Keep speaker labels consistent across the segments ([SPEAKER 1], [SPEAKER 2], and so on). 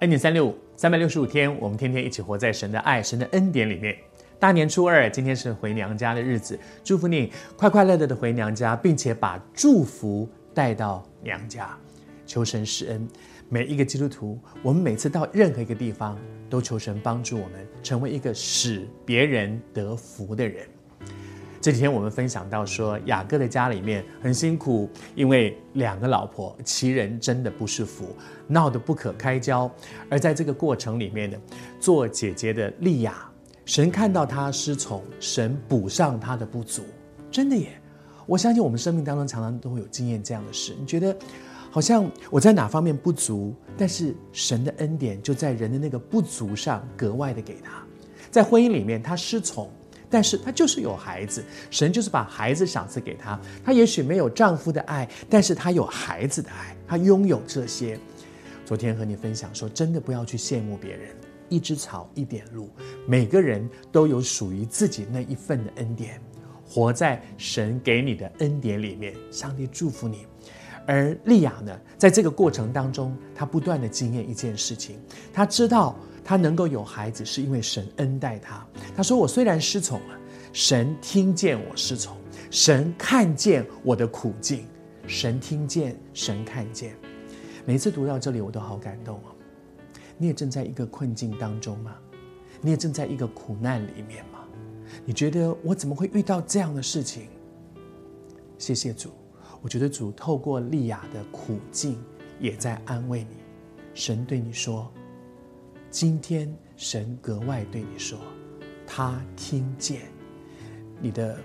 [SPEAKER 1] 恩典三六五，三百六十五天，我们天天一起活在神的爱、神的恩典里面。大年初二，今天是回娘家的日子，祝福你快快乐乐的回娘家，并且把祝福带到娘家。求神施恩，每一个基督徒，我们每次到任何一个地方，都求神帮助我们成为一个使别人得福的人。这几天我们分享到说，雅各的家里面很辛苦，因为两个老婆，其人真的不是福，闹得不可开交。而在这个过程里面呢，做姐姐的利亚，神看到她失宠，神补上她的不足，真的耶！我相信我们生命当中常常都会有经验这样的事。你觉得好像我在哪方面不足，但是神的恩典就在人的那个不足上格外的给他，在婚姻里面他失宠。但是她就是有孩子，神就是把孩子赏赐给她。她也许没有丈夫的爱，但是她有孩子的爱，她拥有这些。昨天和你分享说，真的不要去羡慕别人，一枝草一点露，每个人都有属于自己那一份的恩典，活在神给你的恩典里面。上帝祝福你。而利亚呢，在这个过程当中，她不断的经验一件事情，她知道。他能够有孩子，是因为神恩待他。他说：“我虽然失宠了，神听见我失宠，神看见我的苦境，神听见，神看见。每次读到这里，我都好感动哦。你也正在一个困境当中吗？你也正在一个苦难里面吗？你觉得我怎么会遇到这样的事情？谢谢主，我觉得主透过利亚的苦境，也在安慰你。神对你说。”今天神格外对你说，他听见你的、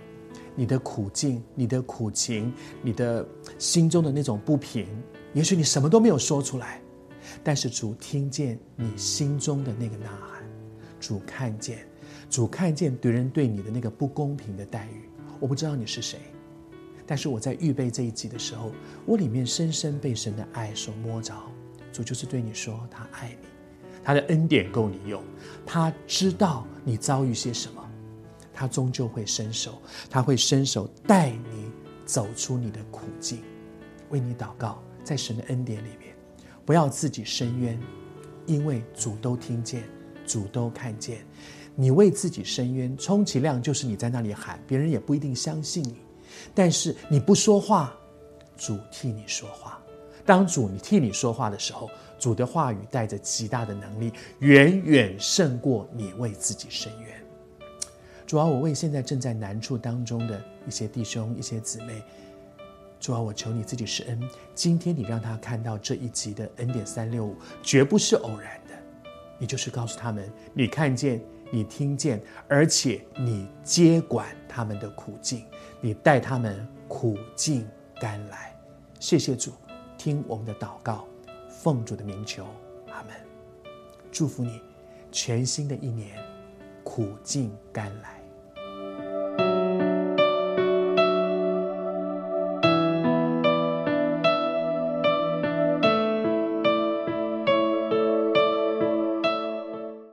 [SPEAKER 1] 你的苦境、你的苦情、你的心中的那种不平。也许你什么都没有说出来，但是主听见你心中的那个呐喊，主看见，主看见别人对你的那个不公平的待遇。我不知道你是谁，但是我在预备这一集的时候，我里面深深被神的爱所摸着。主就是对你说，他爱你。他的恩典够你用，他知道你遭遇些什么，他终究会伸手，他会伸手带你走出你的苦境，为你祷告，在神的恩典里面，不要自己伸冤，因为主都听见，主都看见，你为自己伸冤，充其量就是你在那里喊，别人也不一定相信你，但是你不说话，主替你说话。当主你替你说话的时候，主的话语带着极大的能力，远远胜过你为自己伸冤。主啊，我为现在正在难处当中的一些弟兄、一些姊妹，主啊，我求你自己施恩。今天你让他看到这一集的恩典三六五，绝不是偶然的。你就是告诉他们，你看见，你听见，而且你接管他们的苦境，你带他们苦尽甘来。谢谢主。听我们的祷告，奉主的名求，阿门。祝福你，全新的一年，苦尽甘来。